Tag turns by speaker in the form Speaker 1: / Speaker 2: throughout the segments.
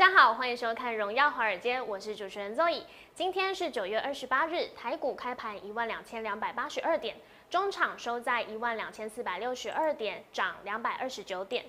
Speaker 1: 大家好，欢迎收看《荣耀华尔街》，我是主持人 Zoe。今天是九月二十八日，台股开盘一万两千两百八十二点，中场收在一万两千四百六十二点，涨两百二十九点。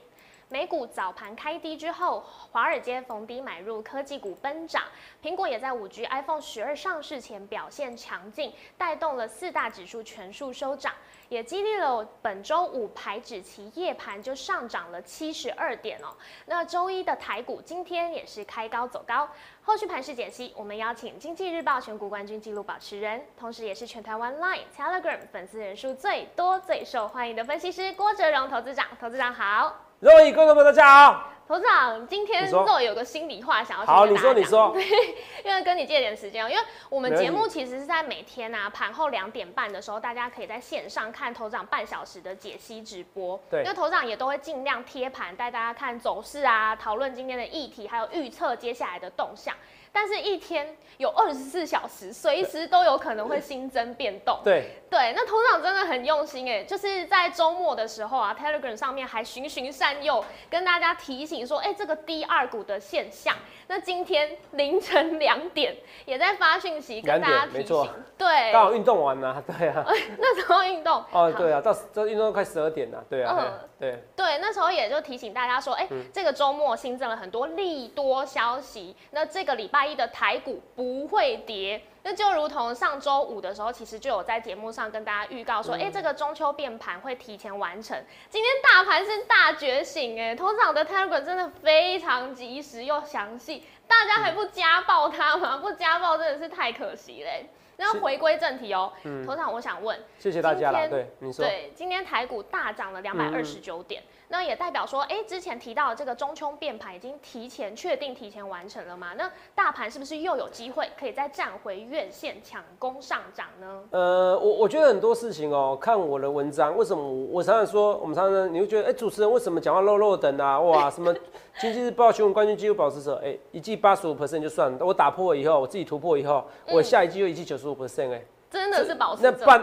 Speaker 1: 美股早盘开低之后，华尔街逢低买入科技股奔涨，苹果也在五 G iPhone 十二上市前表现强劲，带动了四大指数全数收涨，也激励了本周五排指期夜盘就上涨了七十二点哦。那周一的台股今天也是开高走高，后续盘势解析，我们邀请经济日报选股冠军纪录保持人，同时也是全台湾 Line、Telegram 粉丝人数最多、最受欢迎的分析师郭哲荣投资长，投资长好。
Speaker 2: 各位观众朋友，大家好。
Speaker 1: 投资长，今天
Speaker 2: 你说
Speaker 1: 肉有个心里话想要
Speaker 2: 好
Speaker 1: 先跟大家
Speaker 2: 你说
Speaker 1: 讲
Speaker 2: 你说
Speaker 1: 对，因为跟你借点时间哦，因为我们节目其实是在每天啊盘后两点半的时候，大家可以在线上看头长半小时的解析直播。
Speaker 2: 对
Speaker 1: 因为头长也都会尽量贴盘带大家看走势啊，讨论今天的议题，还有预测接下来的动向。但是，一天有二十四小时，随时都有可能会新增变动。
Speaker 2: 对，
Speaker 1: 对，那头长真的很用心哎，就是在周末的时候啊，Telegram 上面还循循善诱，跟大家提醒说，哎、这个低二股的现象。那今天凌晨两点也在发讯息跟大家提醒，对，
Speaker 2: 刚好运动完了，对啊。
Speaker 1: 那时候运动。
Speaker 2: 哦，
Speaker 1: 好。
Speaker 2: 对啊，到这运动快十二点了，对啊
Speaker 1: 嗯，
Speaker 2: 对对。
Speaker 1: 对，那时候也就提醒大家说，哎、
Speaker 2: 嗯。
Speaker 1: 这个周末新增了很多利多消息，那这个礼拜一的台股不会跌。那就如同上周五的时候，其实就有在节目上跟大家预告说，哎、
Speaker 2: 嗯
Speaker 1: 这个中秋变盘会提前完成。今天大盘是大觉醒、哎，通常的 Telegram 真的非常及时又详细，大家还不家暴它吗？不家暴真的是太可惜嘞、那回归正题哦、
Speaker 2: 嗯
Speaker 1: 头场，我想问，
Speaker 2: 谢谢大家了，
Speaker 1: 今天
Speaker 2: 对，你说，
Speaker 1: 对，今天台股大涨了两百二十九点，那也代表说，哎、之前提到的这个中秋变盘已经提前确定、提前完成了嘛？那大盘是不是又有机会可以再站回院线抢攻上涨呢？
Speaker 2: 呃，我我觉得很多事情哦，看我的文章，为什么我我常常说，我们常常你会觉得，哎，主持人为什么讲话漏漏等啊？哇，什么经济日报新闻冠军纪录保持者，哎，一季八十五 percent 就算了，我打破以后，我自己突破以后，我下一季又一季九十五 percent，哎，
Speaker 1: 真的是保持
Speaker 2: 那半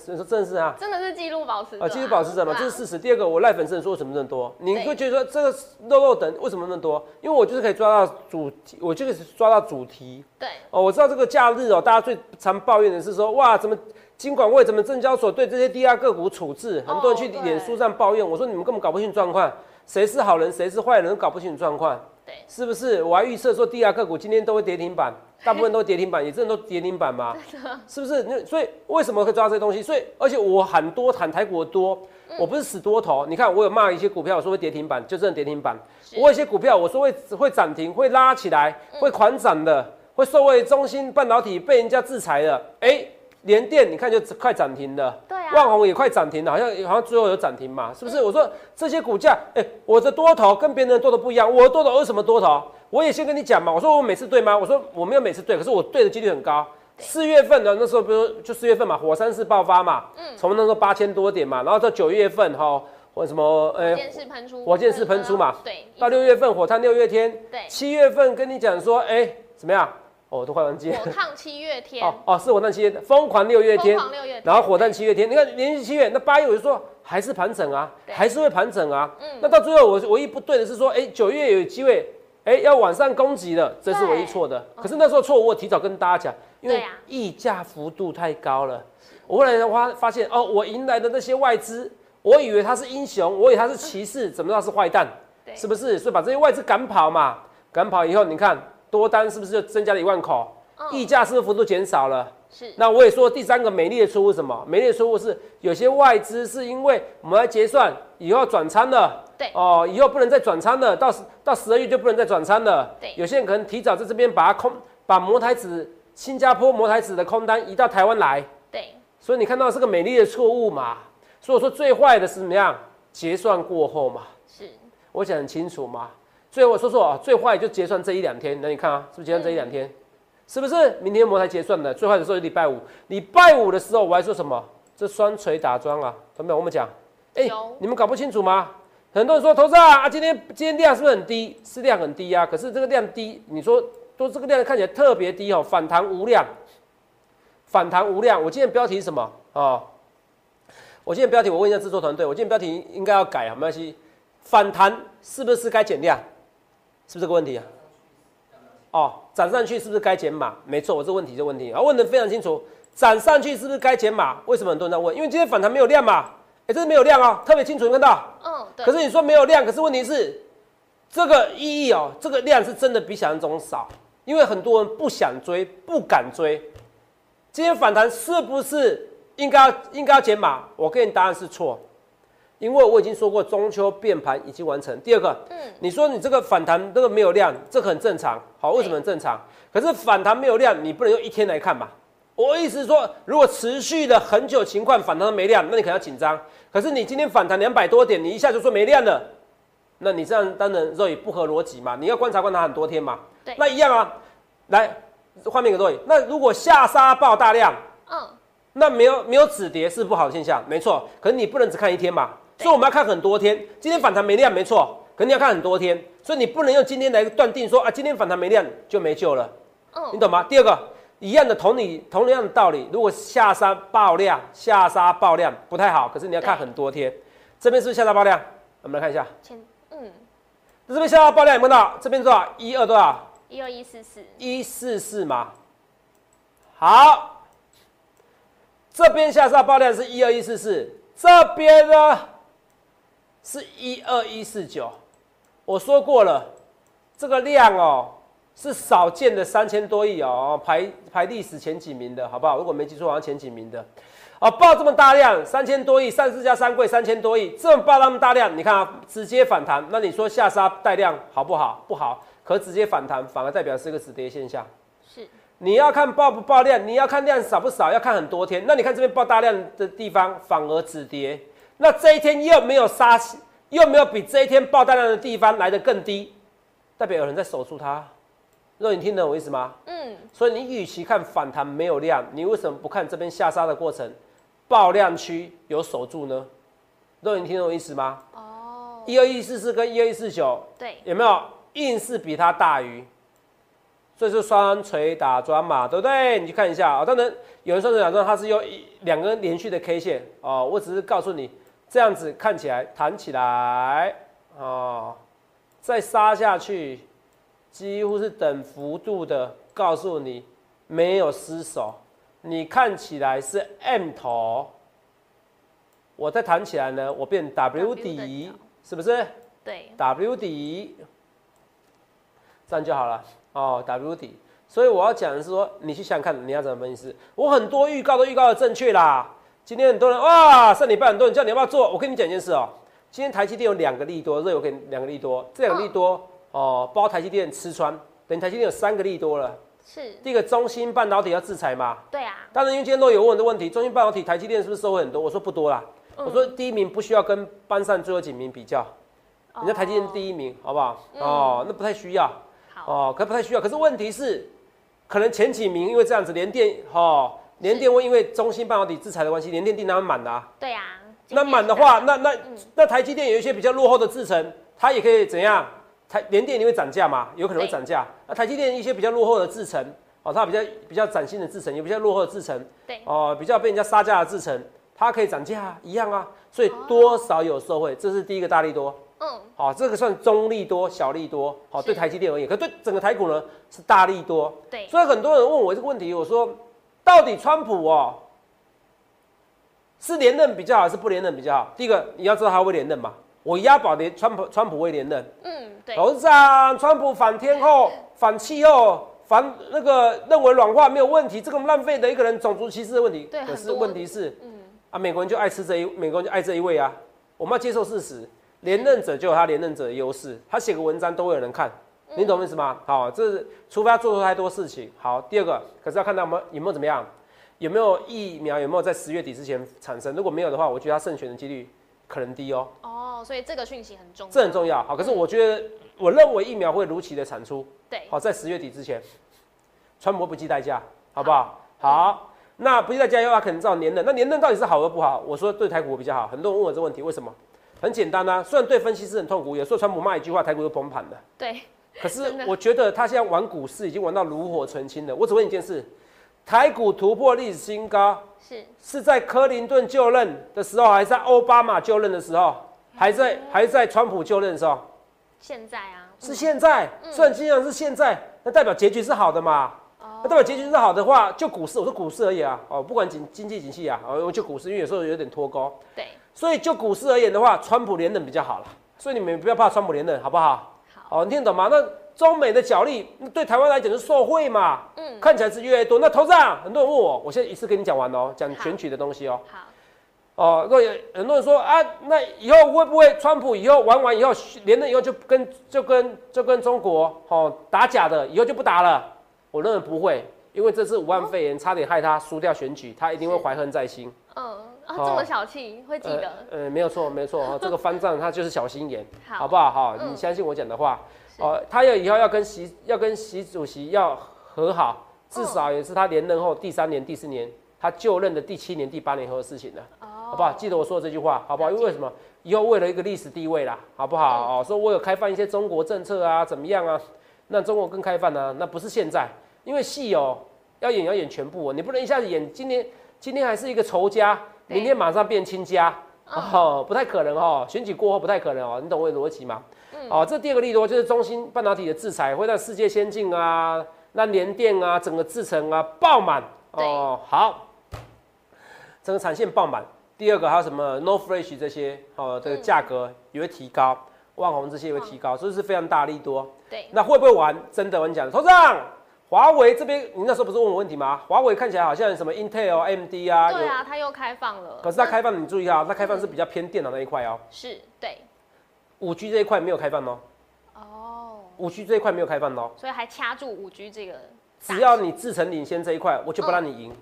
Speaker 2: 所以说真的是啊。
Speaker 1: 真的是纪录保持者、
Speaker 2: 啊，继续保持者嘛，这是事实。第二个，我赖粉丝人数为什么那么多？你
Speaker 1: 对
Speaker 2: 会觉得说这个肉肉等为什么那么多？因为我就是可以抓到主题，我就是抓到主题。
Speaker 1: 对
Speaker 2: 哦，我知道这个假日哦，大家最常抱怨的是说，哇，怎么金管会、怎么证交所对这些低压个股处置，很多人去
Speaker 1: 对
Speaker 2: 脸书上抱怨。我说你们根本搞不清楚状况，谁是好人，谁是坏人，都搞不清楚状况。
Speaker 1: 对
Speaker 2: 是不是？我还预测说低压个股今天都会跌停板，大部分都跌停板，也真的都跌停板嘛？是不是？那所以为什么会抓到这些东西？所以而且我喊多喊台股的多，我不是死多头。你看我有骂一些股票，我说会跌停板，就真的跌停板。我有一些股票我说会会涨停，会拉起来，会狂涨的，会受惠中芯半导体被人家制裁的。哎，联电你看就快涨停了。
Speaker 1: 对啊，
Speaker 2: 万宏也快涨停了，好像好像最后有涨停嘛，是不是？我说这些股价，哎、我的多头跟别人的多头不一样，我的多头为什么多头？我也先跟你讲嘛，我说我每次对吗？我说我没有每次对，可是我对的几率很高。四月份的，那时候比如就四月份嘛，火山式爆发嘛，嗯从那时候八千多点嘛，然后到九月份哈，或什么呃
Speaker 1: 火箭式喷出，
Speaker 2: 火箭式喷出嘛
Speaker 1: 对，
Speaker 2: 到六月份火炭六月天，
Speaker 1: 对
Speaker 2: 七月份跟你讲说，哎、怎么样？哦，我都快忘记了。
Speaker 1: 火烫七月天，
Speaker 2: 哦哦，是火炭七月疯狂六月
Speaker 1: 疯
Speaker 2: 天，
Speaker 1: 狂六月天，
Speaker 2: 然后火炭七月天，你看连续七月，那八月我就说还是盘整啊，还是会盘整啊。
Speaker 1: 嗯
Speaker 2: 那到最后我唯一不对的是说，哎，九月有机会，哎，要往上攻击了，这是唯一错的。可是那时候错误，我提早跟大家讲，因为溢价幅度太高了。我后来发发现，哦，我迎来的那些外资，我以为他是英雄，我以为他是骑士，怎么知道是坏蛋？
Speaker 1: 对
Speaker 2: 是不是？所以把这些外资赶跑嘛，赶跑以后，你看多单是不是就增加了一万口？
Speaker 1: 嗯
Speaker 2: 溢价是不是幅度减少了？
Speaker 1: 是
Speaker 2: 那我也说第三个美丽的错误是什么？美丽的错误是有些外资是因为我们来结算以后转仓了，
Speaker 1: 对
Speaker 2: 哦，以后不能再转仓了，到到十二月就不能再转仓了。
Speaker 1: 对
Speaker 2: 有些人可能提早在这边把它空，把摩台子新加坡摩台子的空单移到台湾来，
Speaker 1: 对
Speaker 2: 所以你看到是个美丽的错误嘛？所以我说最坏的是怎么样？结算过后嘛，
Speaker 1: 是，
Speaker 2: 我讲很清楚嘛。所以我说说啊，最坏就结算这一两天，那你看啊，是不是结算这一两天？是不是明天摩才结算的？最坏的时候是礼拜五，礼拜五的时候我还说什么？这双锤打桩啊，有没有？我们讲，哎、
Speaker 1: 有
Speaker 2: 你们搞不清楚吗？很多人说投资啊，啊今天今天量是不是很低？是量很低啊，可是这个量低，你说都这个量看起来特别低哦，反弹无量，反弹无量。我今天标题是什么哦？我今天标题我问一下制作团队，我今天标题应该要改啊，没关系。反弹是不是该减量？是不是这个问题啊？哦，涨上去是不是该减码？没错，我这问题这问题啊问的非常清楚。涨上去是不是该减码？为什么很多人在问？因为今天反弹没有量嘛。哎，这是没有量啊，特别清楚，你看到？
Speaker 1: 嗯，对。
Speaker 2: 可是你说没有量，可是问题是这个意义哦，这个量是真的比想象中少，因为很多人不想追，不敢追。今天反弹是不是应该应该要减码？我给你答案是错，因为我已经说过中秋变盘已经完成。第二个，嗯，你说你这个反弹这个没有量，这很正常。好，为什么很正常？可是反弹没有量，你不能用一天来看吧？我意思是说，如果持续的很久情况反弹没量，那你可能要紧张。可是你今天反弹两百多点，你一下就说没量了，那你这样当然肉也不合逻辑嘛？你要观察观察很多天嘛？
Speaker 1: 对，
Speaker 2: 那一样啊。来，画面给各位。那如果下杀爆大量，嗯，那没有没有止跌是不好的现象，没错。可是你不能只看一天嘛，所以我们要看很多天。今天反弹没量，没错，可你要看很多天，所以你不能用今天来断定说啊，今天反弹没量就没救了。嗯，你懂吗？第二个。一样的同理，同样的道理，如果下杀爆量，下杀爆量不太好，可是你要看很多天，这边是不是下杀爆量？我们来看一下，前嗯，这边下杀爆量有没有到？这边多少？一二多少？
Speaker 1: 一二一四四，
Speaker 2: 一四四嘛。好，这边下杀爆量是一二一四四，这边呢是一二一四九。我说过了，这个量哦。是少见的三千多亿哦，排排历史前几名的好不好？如果没记错，好像前几名的，哦，爆这么大量，三千多亿，三四加三贵三千多亿，这么爆那么大量，你看啊，直接反弹，那你说下杀带量好不好？不好，可直接反弹反而代表是个止跌现象。
Speaker 1: 是，
Speaker 2: 你要看爆不爆量，你要看量少不少，要看很多天。那你看这边爆大量的地方反而止跌，那这一天又没有杀，又没有比这一天爆大量的地方来的更低，代表有人在守住它。若你听懂我意思吗？嗯，所以你与其看反弹没有量，你为什么不看这边下杀的过程，爆量区有守住呢？若你听懂我意思吗？哦，一二一四四跟一二一四九，
Speaker 1: 对，
Speaker 2: 有没有硬是比它大于？所以是双锤打桩嘛，对不对？你去看一下啊。当然有人双锤打桩，它是用一两根连续的 K 线哦。我只是告诉你，这样子看起来弹起来哦，再杀下去。几乎是等幅度的，告诉你没有失手，你看起来是 M 头，我再弹起来呢，我变 W 底，是不是？
Speaker 1: 对
Speaker 2: ，W 底，这样就好了哦，W 底。所以我要讲的是说，你去想想看，你要怎么分析？我很多预告都预告的正确啦。今天很多人哇，上礼拜很多人叫你要不要做？我跟你讲一件事哦，今天台积电有两个利多，这有给两个利多，这两个利多。哦，包台积电吃穿，等台积电有三个利多了。
Speaker 1: 是
Speaker 2: 第一个，中芯半导体要制裁嘛？
Speaker 1: 对啊。
Speaker 2: 当然，因为今天都有问的问题，中芯半导体台积电是不是收获很多？我说不多啦。我说第一名不需要跟班上最后几名比较，人家台积电第一名，好不好？哦，那不太需要。
Speaker 1: 好。
Speaker 2: 哦，可不太需要。可是问题是，可能前几名因为这样子，联电哈，联电会因为中芯半导体制裁的关系，联电订单满的啊。
Speaker 1: 对啊。
Speaker 2: 那满的话，那那那台积电有一些比较落后的制程，它也可以怎样？台联电你会涨价吗？有可能会涨价。那台积电一些比较落后的制程，哦，它比较比较崭新的制程，也比较落后的制程，
Speaker 1: 对，
Speaker 2: 哦，比较被人家杀价的制程，它可以涨价，一样啊。所以多少有受惠，这是第一个大利多。嗯，好，这个算中利多、小利多，好，对台积电而言，可对整个台股呢是大利多。
Speaker 1: 对，
Speaker 2: 所以很多人问我这个问题，我说到底川普哦是连任比较好，还是不连任比较好？第一个你要知道他会连任嘛。我押宝连川普，川普会连任。嗯，对。董事长，川普反天后、反气候、反那个认为软化没有问题，这个浪费的一个人，种族歧视的问题。
Speaker 1: 对，
Speaker 2: 可是问题是，嗯，啊，美国人就爱吃这一，美国人就爱这一位啊。我们要接受事实，连任者就有他连任者的优势，他写个文章都会有人看，你懂我意思吗？好，这是除非他做出太多事情。好，第二个，可是要看到我们有没有怎么样，有没有疫苗，有没有在十月底之前产生？如果没有的话，我觉得他胜选的几率。可能低哦，
Speaker 1: 哦，所以这个讯息很重要，
Speaker 2: 这很重要。好，可是我觉得，我认为疫苗会如期的产出，
Speaker 1: 对，
Speaker 2: 好，在十月底之前，川普不计代价，好不好？好，那不计代价的话，可能造年任，那年任到底是好和不好？我说对台股比较好，很多人问我这问题，为什么？很简单啊，虽然对分析师很痛苦，有时候川普骂一句话，台股就崩盘了，
Speaker 1: 对。
Speaker 2: 可是我觉得他现在玩股市已经玩到炉火纯青了。我只问一件事。台股突破历史新高，
Speaker 1: 是
Speaker 2: 是在克林顿就任的时候，还是在奥巴马就任的时候，还在还在川普就任的时候？
Speaker 1: 现在啊，
Speaker 2: 是现在，虽然经常是现在，那代表结局是好的嘛？那代表结局是好的话，就股市，我说股市而已啊，哦，不管经经济景气啊，哦，就股市，因为有时候有点脱钩。
Speaker 1: 对，
Speaker 2: 所以就股市而言的话，川普连任比较好了，所以你们不要怕川普连任，好不好？
Speaker 1: 好，
Speaker 2: 哦，你听得懂吗？那中美的角力对台湾来讲是受贿嘛？嗯，看起来是越来越多。那头上很多人问我，我现在一次跟你讲完哦，讲选举的东西哦。
Speaker 1: 好。
Speaker 2: 哦，那有很多人说啊，那以后会不会川普以后玩完以后连任以后就跟就跟就跟中国哦打假的，以后就不打了？我认为不会，因为这次武汉肺炎差点害他输掉选举，他一定会怀恨在心。
Speaker 1: 嗯啊，这么小气，会记得？
Speaker 2: 呃，没有错，没错，这个方丈他就是小心眼，好不好？好，你相信我讲的话。哦，他要以后要跟习要跟习主席要和好，至少也是他连任后第三年、第四年，他就任的第七年、第八年后的事情了。哦好不好？记得我说的这句话，好不好？因为什么？以后为了一个历史地位啦，好不好？哦，说我有开放一些中国政策啊，怎么样啊？那中国更开放呢？那不是现在，因为戏哦，要演要演全部哦，你不能一下子演今天今天还是一个仇家，明天马上变亲家。哦，不太可能哦。选举过后不太可能哦，你懂我的逻辑吗？哦，这第二个利多就是中芯半导体的制裁会让世界先进啊，那联电啊，整个制程啊爆满。哦，好，整个产线爆满。第二个还有什么？No Flash 这些，哦，这个价格也会提高，万宏这些也会提高，所以是非常大力多。
Speaker 1: 对，
Speaker 2: 那会不会玩？真的我跟你讲，头上华为这边，你那时候不是问我问题吗？华为看起来好像什么 Intel、AMD 啊，
Speaker 1: 对啊，它又开放了。
Speaker 2: 可是它开放，你注意一下，它开放是比较偏电脑那一块哦。
Speaker 1: 是，对。
Speaker 2: 五 G 这一块没有开放哦。哦。五 G 这一块没有开放哦。
Speaker 1: 所以还掐住五 G 这个。
Speaker 2: 只要你制程领先这一块，我就不让你赢。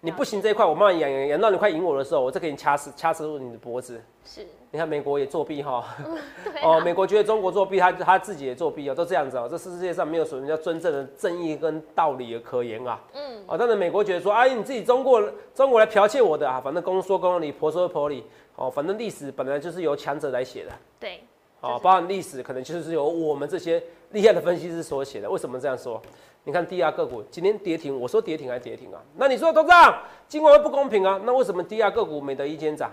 Speaker 2: 你不行这一块，我慢慢演演演到你快赢我的时候，我再给你掐死掐死你的脖子。
Speaker 1: 是，
Speaker 2: 你看美国也作弊哈，哦，美国觉得中国作弊，他他自己也作弊哦，都这样子哦，这世界上没有什么叫真正的正义跟道理可言啊。嗯，哦，但是美国觉得说，哎，你自己中国中国来剽窃我的啊，反正公说公理，婆说婆理，哦，反正历史本来就是由强者来写的。
Speaker 1: 对，
Speaker 2: 哦，包含历史可能就是由我们这些厉害的分析师所写的。为什么这样说？你看低压个股今天跌停，我说跌停还是跌停啊？那你说董事长今晚会不公平啊？那为什么低压个股没得一间涨？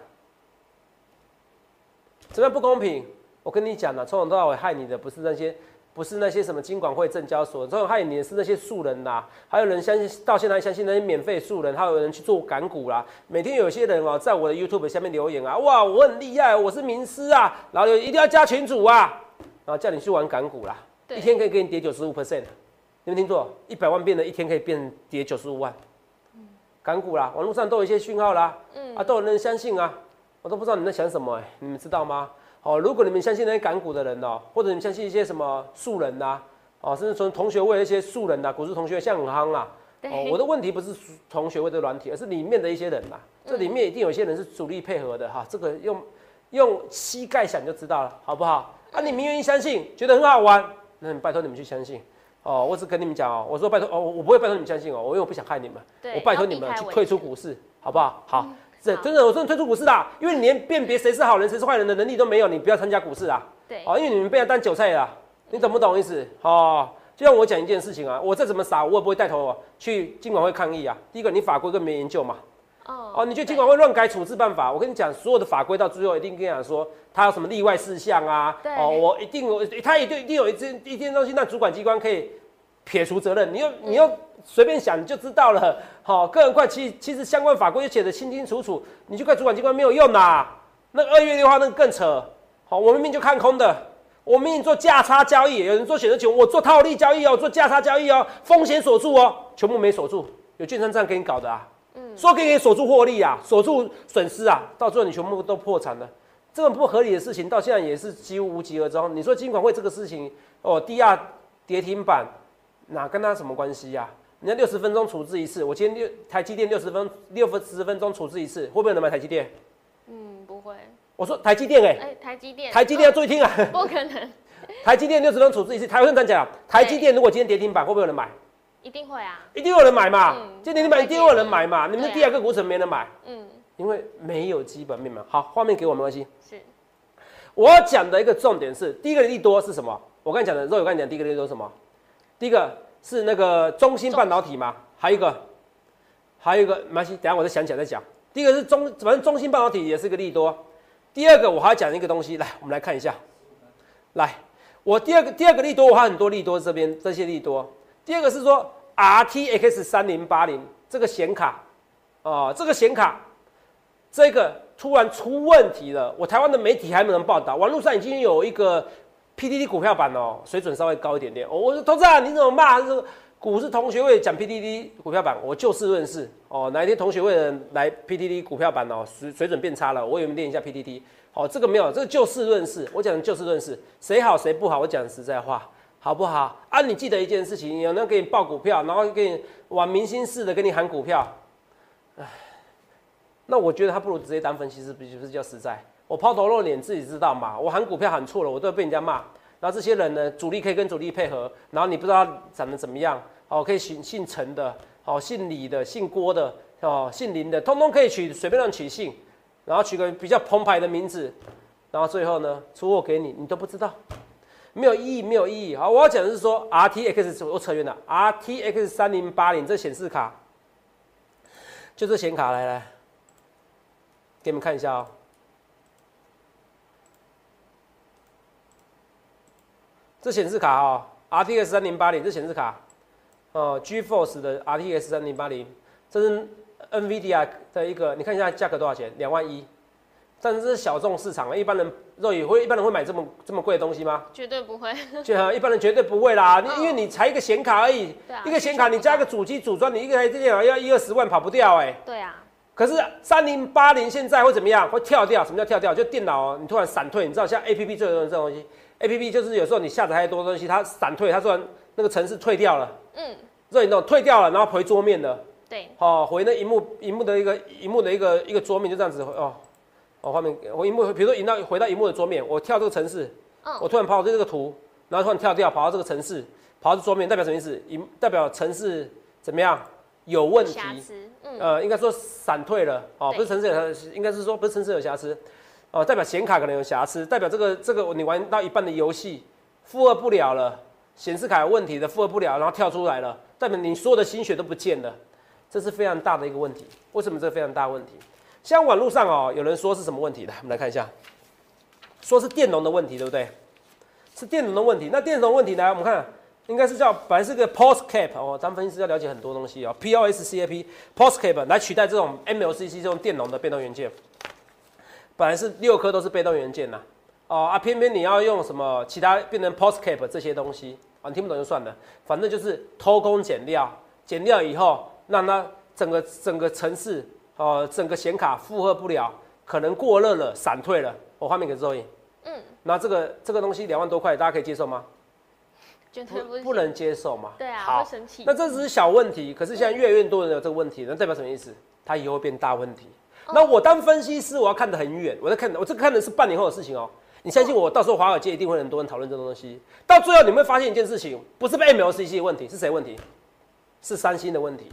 Speaker 2: 怎么样不公平？我跟你讲了，从头到尾害你的不是那些，不是那些什么金管会、证交所，从头害你的是那些素人呐。还有人相信，到现在还相信那些免费素人，还有人去做港股啦。每天有些人哦，在我的 YouTube 下面留言啊，哇，我很厉害，我是名师啊，然后一定要加群主啊，然后叫你去玩港股啦，一天可以给你跌九十五 percent。有没有听错？一百万变的一天可以变跌九十五万，港股啦，网络上都有一些讯号啦，啊，都有人相信啊，我都不知道你们在想什么哎，你们知道吗？哦，如果你们相信那些港股的人哦，或者你们相信一些什么素人呐，哦，甚至从同学会一些素人呐，股市同学像很夯啦，哦，我的问题不是同学会的软体，而是里面的一些人呐，这里面一定有些人是主力配合的哈，这个用用膝盖想就知道了，好不好？啊，你们愿意相信，觉得很好玩，那拜托你们去相信。哦，我只跟你们讲哦，我说拜托哦，我不会拜托你们相信哦，我因为我不想害你们，我拜托你们去退出股市，好不好？好，这真的，我真的退出股市啦，因为你连辨别谁是好人谁是坏人的能力都没有，你不要参加股市啊。
Speaker 1: 对，
Speaker 2: 哦，因为你们被他当韭菜了，你懂不懂意思？哦，就像我讲一件事情啊，我再怎么傻，我也不会带头去尽管会抗议啊。第一个，你法规更没研究嘛。哦，你就尽管会乱改处置办法，我跟你讲，所有的法规到最后一定跟你讲说，他有什么例外事项啊？哦，我一定有，他一定一定有一件一件东西，让主管机关可以撇除责任。你又你又随便想你就知道了。好，个人怪其其实相关法规又写的清清楚楚，你去怪主管机关没有用呐。那二月的话，那更扯。好，我明明就看空的，我明明做价差交易，有人做选择权，我做套利交易哦，做价差交易哦，风险锁住哦，全部没锁住，有券商这样给你搞的啊？说给你锁住获利啊，锁住损失啊，到最后你全部都破产了，这种不合理的事情到现在也是几乎无疾而终。你说金管会这个事情哦，低压跌停板，哪跟他什么关系呀？人家六十分钟处置一次，我今天六台积电六十分六分十分钟处置一次，会不会有人买台积电？
Speaker 1: 嗯，不会。
Speaker 2: 我说台积电哎，
Speaker 1: 哎，台积电，
Speaker 2: 台积电要注意听啊，
Speaker 1: 不可能。
Speaker 2: 台积电六十分钟处置一次，台湾站讲，台积电如果今天跌停板，会不会有人买？
Speaker 1: 一定会啊，
Speaker 2: 一定有人买嘛，今年你买一定有人买嘛，你们第二个股神没人买，嗯，因为没有基本面嘛。好，画面给我没关系。是，我讲的一个重点是，第一个利多是什么？我刚才讲的，肉有刚才讲第一个利多是什么？第一个是那个中芯半导体嘛，还有一个，还有一个没关系，等下我再想起来再讲。第一个是中，反正中芯半导体也是个利多。第二个我还要讲一个东西，来，我们来看一下，来。我第二个第二个利多，我还很多利多这边这些利多。第二个是说 RTX 三零八零这个显卡，哦，这个显卡，这个突然出问题了。我台湾的媒体还没能报道，网络上已经有一个 PDD 股票版哦，水准稍微高一点点。我说投资啊，你怎么骂？这个股市同学会讲 PDD 股票版，我就事论事哦。哪一天同学会的人来 PDD 股票版哦，水水准变差了，我也练一下 PDD。哦，这个没有，这个就事论事。我讲的就事论事，谁好谁不好，我讲实在话，好不好？啊，你记得一件事情，有人给你报股票，然后给你玩明星似的给你喊股票，唉，那我觉得他不如直接当分析师，不就是叫实在？我抛头露脸，自己知道嘛。我喊股票喊错了，我都要被人家骂。然后这些人呢，主力可以跟主力配合，然后你不知道长得怎么样，哦，可以姓姓陈的，哦，姓李的，姓郭的，哦，姓林的，通通可以取，随便让取姓。然后取个比较澎湃的名字，然后最后呢出货给你，你都不知道，没有意义，没有意义。好，我要讲的是说，RTX 我扯远了，RTX 三零八零这显示卡，就这显卡，来来，给你们看一下哦。这显示卡哦，RTX 三零八零这显示卡，哦，GeForce 的 RTX 三零八零，这是。NVIDIA 的一个，你看一下价格多少钱？两万一，但是这是小众市场，一般人肉眼会一般人会买这么这么贵的东西吗？
Speaker 1: 绝对不会，
Speaker 2: 就一般人绝对不会啦。你因为你才一个显卡而已，一个显卡你加一个主机组装，你一个台电脑要一二十万跑不掉哎。
Speaker 1: 对啊。
Speaker 2: 可是三零八零现在会怎么样？会跳掉？什么叫跳掉？就电脑你突然闪退，你知道像 APP 最多这种东西，APP 就是有时候你下载太多东西，它闪退，它突然那个程式退掉了。嗯。肉眼那种退掉了，然后回桌面了。
Speaker 1: 对，
Speaker 2: 好回那荧幕，荧幕的一个荧幕的一个一个桌面就这样子哦，哦画面我荧幕，比如说引到回到荧幕的桌面，我跳这个城市，我突然跑到这个图，然后突然跳掉跑到这个城市，跑到桌面代表什么意思？荧代表城市怎么样有问题？嗯呃，应该说闪退了哦，不是城市有，应该是说不是城市有瑕疵，哦，代表显卡可能有瑕疵，代表这个这个你玩到一半的游戏负荷不了了，显示卡有问题的负荷不了，然后跳出来了，代表你所有的心血都不见了。这是非常大的一个问题，为什么这非常大问题？像网络上哦，有人说是什么问题的？我们来看一下，说是电容的问题，对不对？是电容的问题。那电容问题呢？我们看，应该是叫本来是个 POSCAP 哦，咱们分析师要了解很多东西哦，POSCAP POSCAP 来取代这种 MLCC 这种电容的被动元件。本来是六颗都是被动元件呐，哦啊，偏偏你要用什么其他变成 post cap 这些东西啊，你听不懂就算了，反正就是偷工减料，减料以后。让它整个整个城市哦，整个显卡负荷不了，可能过热了，闪退了。我画面给周颖。嗯。那这个这个东西两万多块，大家可以接受吗？
Speaker 1: 不
Speaker 2: 不能接受嘛。
Speaker 1: 对啊，好生气。
Speaker 2: 那这只是小问题，可是现在越来越多人有这个问题，那代表什么意思？它以后会变大问题。那我当分析师，我要看得很远，我在看，我这看的是半年后的事情哦。你相信我，到时候华尔街一定会很多人讨论这个东西。到最后你会发现一件事情，不是被 MLCC 的问题，是谁问题？是三星的问题。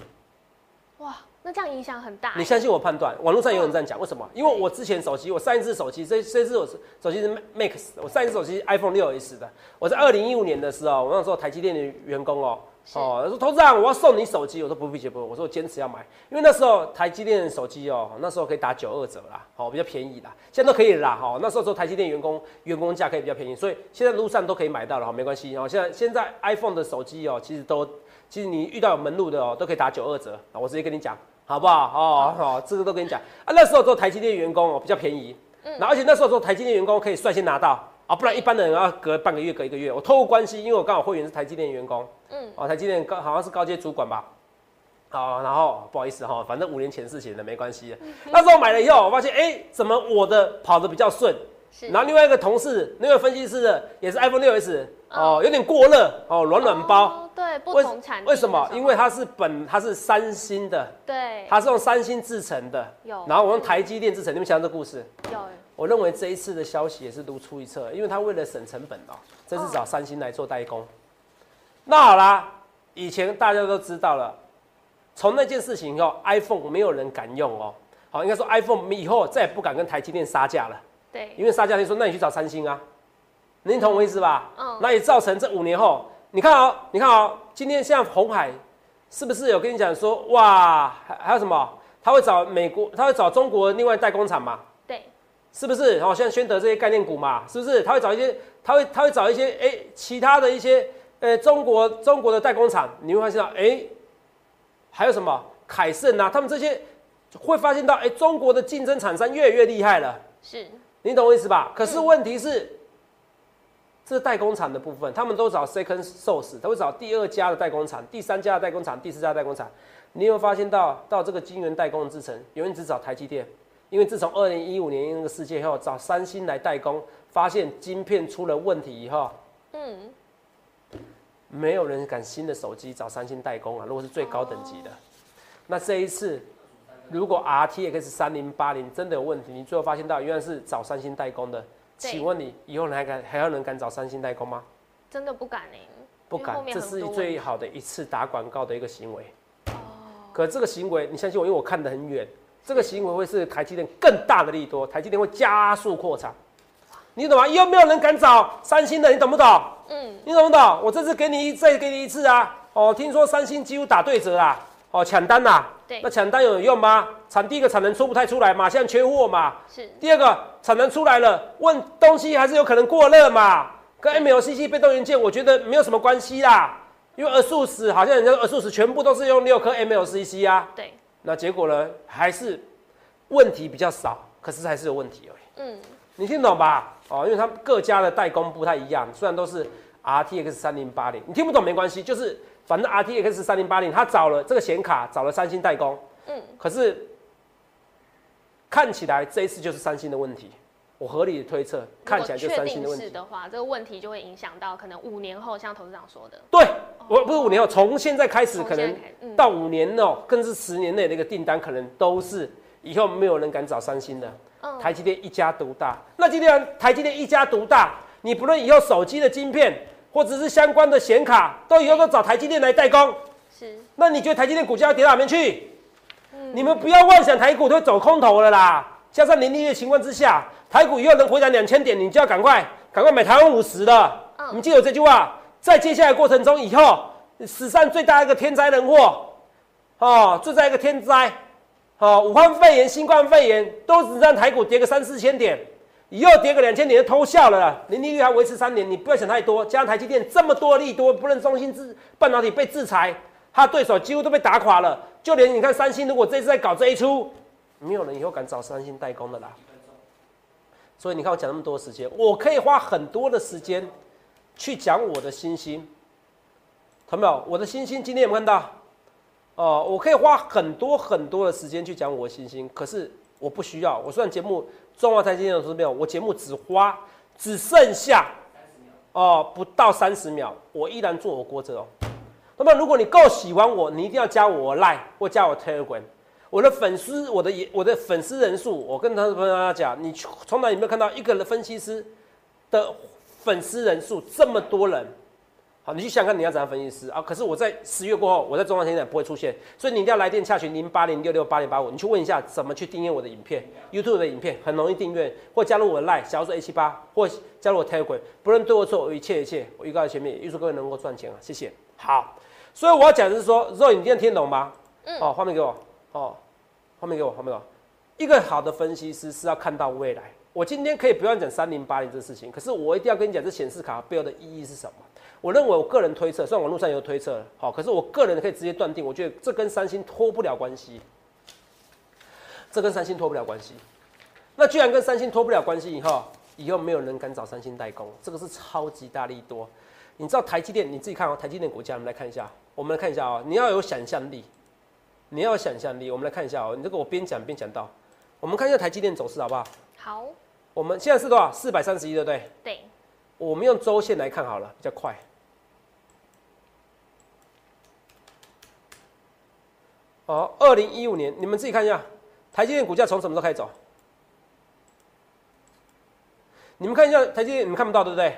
Speaker 1: 哇，那这样影响很大。
Speaker 2: 你相信我判断，网络上有人这样讲，为什么？因为我之前手机，我上一次手机，这这只我手机是 Max，我上一次手机 iPhone 六 S 的。我在二零一五年的时候，我那时候台积电的员工哦，哦，他说投资长，我要送你手机，我说不必不不，我说我坚持要买，因为那时候台积电手机哦，那时候可以打九二折啦，好比较便宜啦，现在都可以啦，哈，那时候说台积电员工员工价可以比较便宜，所以现在路上都可以买到了哈，没关系哦。现在现在 iPhone 的手机哦，其实都其实你遇到有门路的哦，都可以打九二折啊，我直接跟你讲。好不好？哦，好，这个都跟你讲啊。那时候做台积电员工哦，比较便宜。嗯。然后而且那时候做台积电员工可以率先拿到啊，不然一般的人要隔半个月、隔一个月。我透过关系，因为我刚好会员是台积电员工。嗯。哦，台积电高好像是高阶主管吧。好，然后不好意思哈，反正五年前事情的没关系。那时候买了以后，我发现哎，怎么我的跑得比较顺？然后另外一个同事，那个分析师的也是 iPhone 六 S，哦，有点过热，哦，软软包。
Speaker 1: 对，不同产
Speaker 2: 为什么？因为它是本，它是三星的，
Speaker 1: 对，
Speaker 2: 它是用三星制成的。
Speaker 1: 有。
Speaker 2: 然后我用台积电制成，你们想这故事？
Speaker 1: 有。
Speaker 2: 我认为这一次的消息也是如出一辙，因为它为了省成本哦，这次找三星来做代工。那好啦，以前大家都知道了，从那件事情以后，iPhone 没有人敢用哦。好，应该说 iPhone 以后再也不敢跟台积电杀价了。
Speaker 1: 对，
Speaker 2: 因为杀价，你说那你去找三星啊，您懂我意思吧？嗯，那也造成这五年后，你看啊，你看啊，今天像红海，是不是有跟你讲说，哇，还还有什么？他会找美国，他会找中国另外代工厂嘛？
Speaker 1: 对，
Speaker 2: 是不是？哦，像宣德这些概念股嘛，是不是？他会找一些，他会他会找一些，哎，其他的一些，呃，中国中国的代工厂，你会发现到，哎，还有什么凯盛啊，他们这些会发现到，哎，中国的竞争厂商越来越厉害了。
Speaker 1: 是，
Speaker 2: 你懂我意思吧？可是问题是，这是代工厂的部分，他们都找 second source，他会找第二家的代工厂、第三家的代工厂、第四家代工厂。你有没有发现到，到这个晶圆代工的制程，永远只找台积电。因为自从二零一五年那个事件后，找三星来代工，发现晶片出了问题以后，嗯，没有人敢新的手机找三星代工啊。如果是最高等级的，那这一次，如果 RTX 三零八零真的有问题，你最后发现到原来是找三星代工的，请问你以后还敢还有人敢找三星代工吗？
Speaker 1: 真的不敢呢，
Speaker 2: 不敢，这是最好的一次打广告的一个行为。哦，可这个行为，你相信我，因为我看得很远。这个行为会是台积电更大的利多，台积电会加速扩产，你懂吗？有没有人敢找三星的？你懂不懂？嗯，你懂不懂？我这次给你再给你一次啊！哦，听说三星几乎打对折啊！哦，抢单呐！
Speaker 1: 对，
Speaker 2: 那抢单有用吗？产第一个产能出不太出来嘛，现在缺货嘛。
Speaker 1: 是。
Speaker 2: 第二个产能出来了，问东西还是有可能过热嘛？跟 MLCC 被动元件，我觉得没有什么关系啦。因为二数十好像人家二数十全部都是用六颗 MLCC 啊。
Speaker 1: 对。
Speaker 2: 那结果呢？还是问题比较少，可是还是有问题而已。嗯，你听懂吧？哦，因为他们各家的代工不太一样，虽然都是 RTX 三零八零，你听不懂没关系，就是反正 RTX 三零八零，他找了这个显卡，找了三星代工。嗯，可是看起来这一次就是三星的问题。我合理的推测，看起来就三星的问题。
Speaker 1: 的话，这个问题就会影响到可能五年后，像投资长说的。
Speaker 2: 对，我不是五年后，从现在开始，可能到五年哦，更是十年内的一个订单，可能都是以后没有人敢找三星的。台积电一家独大。那今天台积电一家独大，你不论以后手机的晶片，或者是相关的显卡，都以后都找台积电来代工。
Speaker 1: 是。
Speaker 2: 那你觉得台积电股价要跌到哪边去？你们不要妄想台股都会走空头了啦。加上零利率情况之下，台股以后能回涨两千点，你就要赶快赶快买台湾五十的。你记得这句话，在接下来过程中，以后史上最大一个天灾人祸，哦，最大一个天灾，哦，武汉肺炎、新冠肺炎都只让台股跌个三四千点，以后跌个两千点就偷笑了啦。零利率还维持三年，你不要想太多。加上台积电这么多利多，不论中芯制半导体被制裁，它对手几乎都被打垮了，就连你看三星，如果这次在搞这一出。没有人以后敢找三星代工的啦，所以你看我讲那么多时间，我可以花很多的时间去讲我的星星，看到没有？我的星星今天有没有看到？哦，我可以花很多很多的时间去讲我的星星，可是我不需要。我虽然节目中华台今天有没有？我节目只花只剩下哦不到三十秒，我依然做我锅子哦。那么如果你够喜欢我，你一定要加我 Line 或加我 Telegram。我的粉丝，我的我的粉丝人数，我跟他的朋友讲，你从来有没有看到一个分析师的粉丝人数这么多人？好，你去想看你要怎样分析师啊？可是我在十月过后，我在中央现在不会出现，所以你一定要来电洽询零八零六六八零八五，你去问一下怎么去订阅我的影片，YouTube 的影片很容易订阅，或加入我的 Line 小说 A 七八，或加入我 Telegram，不论对或错，一切一切，我预告在前面，预祝各位能够赚钱啊！谢谢。好，所以我要讲的是说，Roy，你今天听懂吗？嗯。哦，画面给我。哦。后面给我，后面给我。一个好的分析师是要看到未来。我今天可以不要讲三零八零这事情，可是我一定要跟你讲这显示卡背后的意义是什么。我认为我个人推测，虽然网络上有推测，好，可是我个人可以直接断定，我觉得这跟三星脱不了关系。这跟三星脱不了关系。那居然跟三星脱不了关系以后，以后没有人敢找三星代工，这个是超级大力多。你知道台积电，你自己看哦，台积电股价，我们来看一下，我们来看一下哦，你要有想象力。你要有想象力，我们来看一下哦。你这个我边讲边讲到，我们看一下台积电走势好不好？
Speaker 1: 好。
Speaker 2: 我们现在是多少？四百三十一，对不对？
Speaker 1: 对。
Speaker 2: 我们用周线来看好了，比较快。哦，二零一五年，你们自己看一下，台积电股价从什么时候开始走？你们看一下台积电，你们看不到对不对？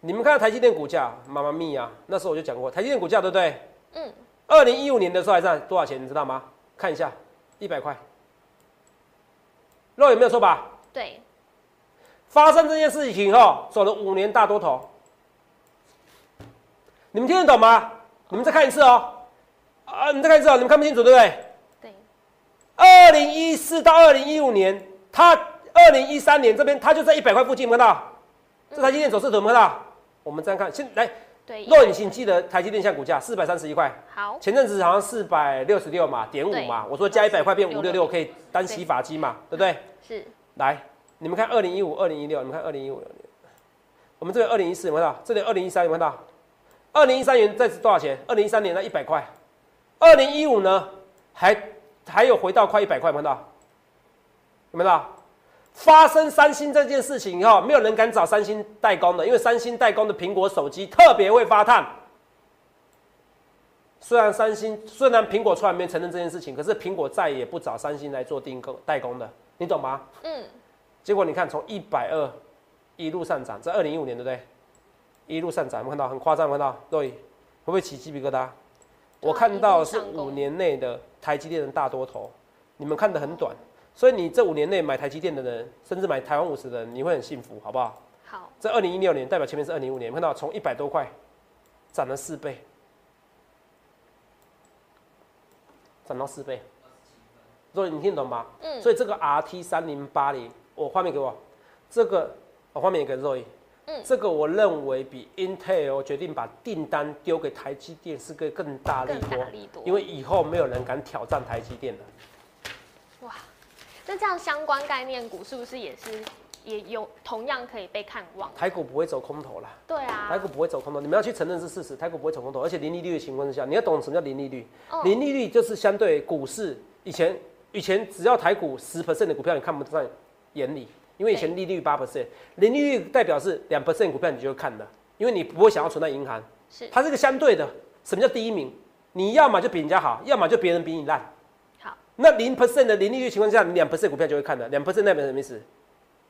Speaker 2: 你们看台积电股价，妈妈咪呀！那时候我就讲过，台积电股价对不对？嗯。二零一五年的时候还在多少钱？你知道吗？看一下，一百块。肉有没有错吧？
Speaker 1: 对。
Speaker 2: 发生这件事情后，走了五年大多头。你们听得懂吗？你们再看一次哦。啊，你再看一次哦，你们看不清楚对不对？
Speaker 1: 对。
Speaker 2: 二零一四到二零一五年，它二零一三年这边它就在一百块附近，有没有看到？这台积电走势图有没有看到？我们这样看，先来
Speaker 1: 对，
Speaker 2: 肉眼型记得台积电像股价四百三十一块，
Speaker 1: 好，
Speaker 2: 前阵子好像四百六十六嘛，点五嘛，我说加一百块变五六六，可以单洗发机嘛，对不对？
Speaker 1: 是，
Speaker 2: 来，你们看二零一五、二零一六，你们看二零一五，我们这边二零一四有没有看到？这里二零一三有没有看到？二零一三年在值多少钱？二零一三年那一百块，二零一五呢还还有回到快一百块，有没有看到？有没有到？发生三星这件事情以后，没有人敢找三星代工的，因为三星代工的苹果手机特别会发烫。虽然三星虽然苹果出来没承认这件事情，可是苹果再也不找三星来做订购代工的，你懂吗？
Speaker 1: 嗯，
Speaker 2: 结果你看从一百二一路上涨，在二零一五年对不对？一路上涨，有没有看到很夸张？有看到？对，会不会起鸡皮疙瘩？我看到是五年内的台积电的大多头，你们看得很短。所以你这五年内买台积电的人，甚至买台湾五十的人，你会很幸福，好不好？
Speaker 1: 好。
Speaker 2: 这二零一六年代表前面是二零一五年，看到从一百多块涨了四倍，涨到四倍。所以你听懂吗？嗯。所以这个 RT 三零八零，我画面给我，这个我画面给 Roy。嗯。这个我认为比 Intel 决定把订单丢给台积电是个更大力多，因为以后没有人敢挑战台积电了。
Speaker 1: 哇那这样相关概念股是不是也是也有同样可以被看望？
Speaker 2: 台股不会走空头啦。
Speaker 1: 对啊，
Speaker 2: 台股不会走空头，你们要去承认是事实。台股不会走空头，而且零利率的情况之下，你要懂什么叫零利率。零利率就是相对股市以前以前只要台股十 percent 的股票你看不在眼里，因为以前利率八 percent，零利率代表是两 percent 股票你就会看了，因为你不会想要存在银行。
Speaker 1: 是，
Speaker 2: 它是个相对的。什么叫第一名？你要么就比人家好，要么就别人比你烂。好那零 percent 的零利率情况下，你两 percent 股票就会看了。两 percent 代表什么意思？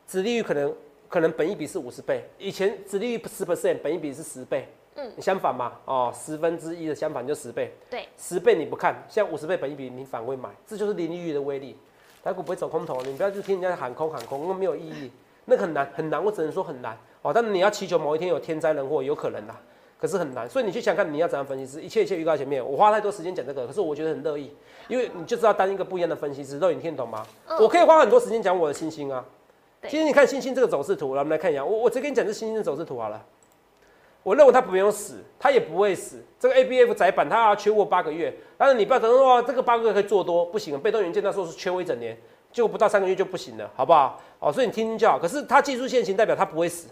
Speaker 2: 殖利率可能可能本一比是五十倍，以前殖利率十 percent，本一比是十倍。嗯，相反嘛，哦，十分之一的相反就十倍。
Speaker 1: 对，
Speaker 2: 十倍你不看，像五十倍本一比你反会买，这就是零利率的威力。台股不会走空头，你不要去听人家喊空喊空，那没有意义，那很难很难，我只能说很难哦。但是你要祈求某一天有天灾人祸，有可能啦。可是很难，所以你去想看你要怎样分析师，一切一切预告前面，我花太多时间讲这个，可是我觉得很乐意，因为你就知道当一个不一样的分析师，肉眼听懂吗？我可以花很多时间讲我的星星啊。今天你看星星这个走势图，我们来看一下，我我直接跟你讲这星星的走势图好了。我认为它不用死，它也不会死。这个 A B F 窄板它要缺货八个月，但是你不要等到说这个八个月可以做多，不行，被动元件那时候是缺货一整年，结果不到三个月就不行了，好不好？哦，所以你听听就好。可是它技术线型代表它不会死，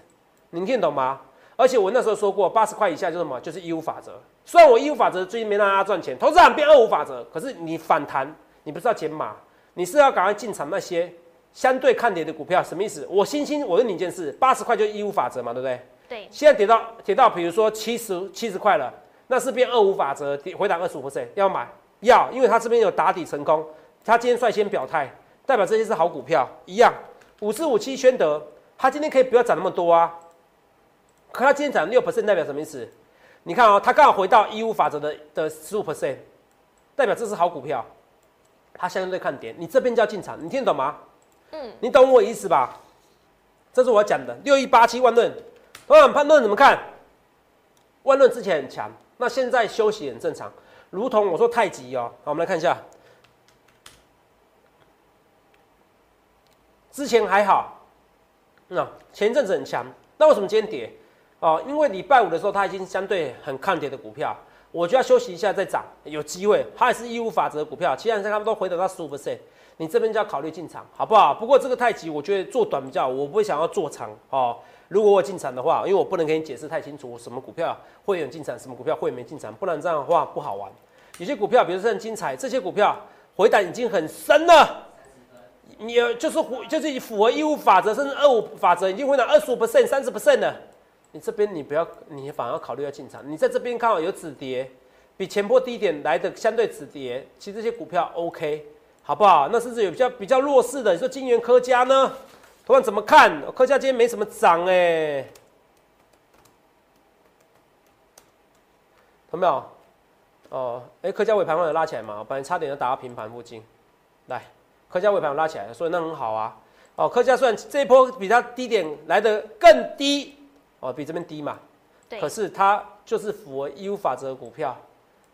Speaker 2: 你听懂吗？而且我那时候说过，八十块以下就是什么？就是一五法则。虽然我一五法则最近没让大家赚钱，投资人变二五法则。可是你反弹，你不是要减码，你是要赶快进场那些相对看跌的股票。什么意思？我星星，我问你一件事：八十块就一五法则嘛，对不对？
Speaker 1: 对。
Speaker 2: 现在跌到跌到，比如说七十七十块了，那是变二五法则，回档二十五 percent，要买要，因为它这边有打底成功，它今天率先表态，代表这些是好股票。一样，五四五七宣德，它今天可以不要涨那么多啊。可它今天涨六 percent 代表什么意思？你看哦，它刚好回到一五法则的的十五 percent，代表这是好股票，它相对看点，你这边就要进场，你听得懂吗？嗯，你懂我意思吧？这是我讲的六一八七万论，老板判断怎么看？万润之前很强，那现在休息很正常，如同我说太极哦，好，我们来看一下，之前还好，那前一阵子很强，那为什么今天跌？哦，因为礼拜五的时候，它已经相对很抗跌的股票，我就要休息一下再涨，有机会。它也是义务法则的股票，其他人他们都回得到十五 percent，你这边就要考虑进场，好不好？不过这个太极，我觉得做短比较，我不会想要做长哦。如果我进场的话，因为我不能给你解释太清楚，什么股票会有进场，什么股票会没进场，不然这样的话不好玩。有些股票，比如说很精彩，这些股票回档已经很深了，你就是就是符合义务法则，甚至二五法则已经回档二十五 percent、三十 percent 了。你这边你不要，你反而考虑要进场。你在这边刚好有止跌，比前波低点来的相对止跌，其实这些股票 OK，好不好？那甚至有比较比较弱势的，你说金源科家呢？同样怎么看？科家今天没什么涨哎，看到没有？哦，哎，科家尾盘有拉起来嘛？本来差点要打到平盘附近，来，科家尾盘拉起来，所以那很好啊。哦，科家虽然这一波比它低点来的更低。哦，比这边低嘛，可是它就是符合义务法则的股票，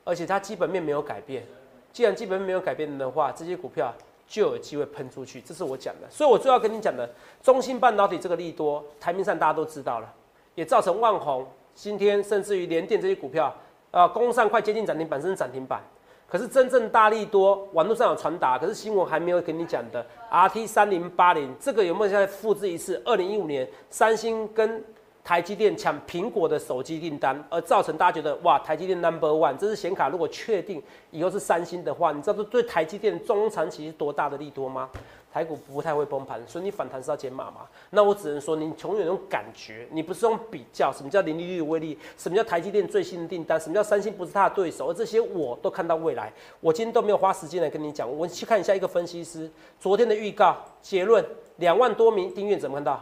Speaker 2: 而且它基本面没有改变。既然基本面没有改变的话，这些股票就有机会喷出去，这是我讲的。所以我最要跟你讲的，中芯半导体这个利多，台面上大家都知道了，也造成万宏今天甚至于联电这些股票，啊，攻上快接近涨停板，甚至涨停板。可是真正大力多，网络上有传达，可是新闻还没有跟你讲的，RT 三零八零这个有没有再复制一次？二零一五年三星跟台积电抢苹果的手机订单，而造成大家觉得哇，台积电 Number One，这是显卡如果确定以后是三星的话，你知道这对台积电中长期是多大的利多吗？台股不太会崩盘，所以你反弹是要减码嘛？那我只能说，你永远用感觉，你不是用比较。什么叫零利率的威力？什么叫台积电最新的订单？什么叫三星不是他的对手？而这些我都看到未来。我今天都没有花时间来跟你讲。我去看一下一个分析师昨天的预告结论：两万多名订阅怎么看到？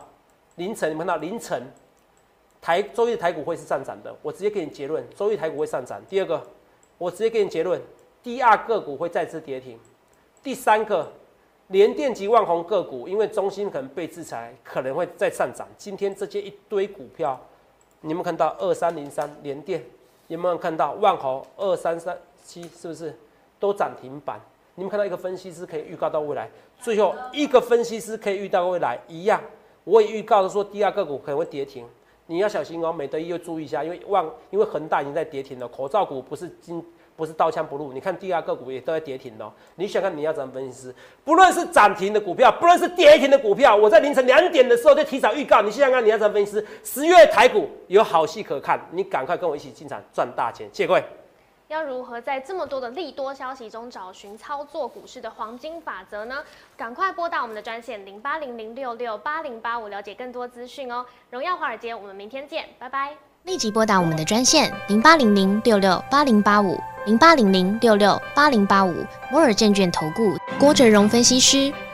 Speaker 2: 凌晨你们看到凌晨台周一的台股会是上涨的。我直接给你结论：周一台股会上涨。第二个，我直接给你结论：第二个股会再次跌停。第三个。联电及万宏个股，因为中芯可能被制裁，可能会再上涨。今天这些一堆股票，你们看到二三零三联电，有没有看到万宏二三三七是不是都涨停板？你们看到一个分析师可以预告到未来，最后一个分析师可以预到未来一样，我也预告的说第二个股可能会跌停，你要小心哦。美德一又注意一下，因为万因为恒大已经在跌停了，口罩股不是今。不是刀枪不入，你看第二个股也都在跌停了。你想看你要怎么分析？不论是涨停的股票，不论是跌停的股票，我在凌晨两点的时候就提早预告。你现在看你要怎么分析？十月台股有好戏可看，你赶快跟我一起进场赚大钱。谢谢各位。
Speaker 1: 要如何在这么多的利多消息中找寻操作股市的黄金法则呢？赶快拨打我们的专线零八零零六六八零八五，了解更多资讯哦。荣耀华尔街，我们明天见，拜拜。
Speaker 3: 立即拨打我们的专线零八零零六六八零八五。零八零零六六八零八五摩尔证券投顾郭哲荣分析师，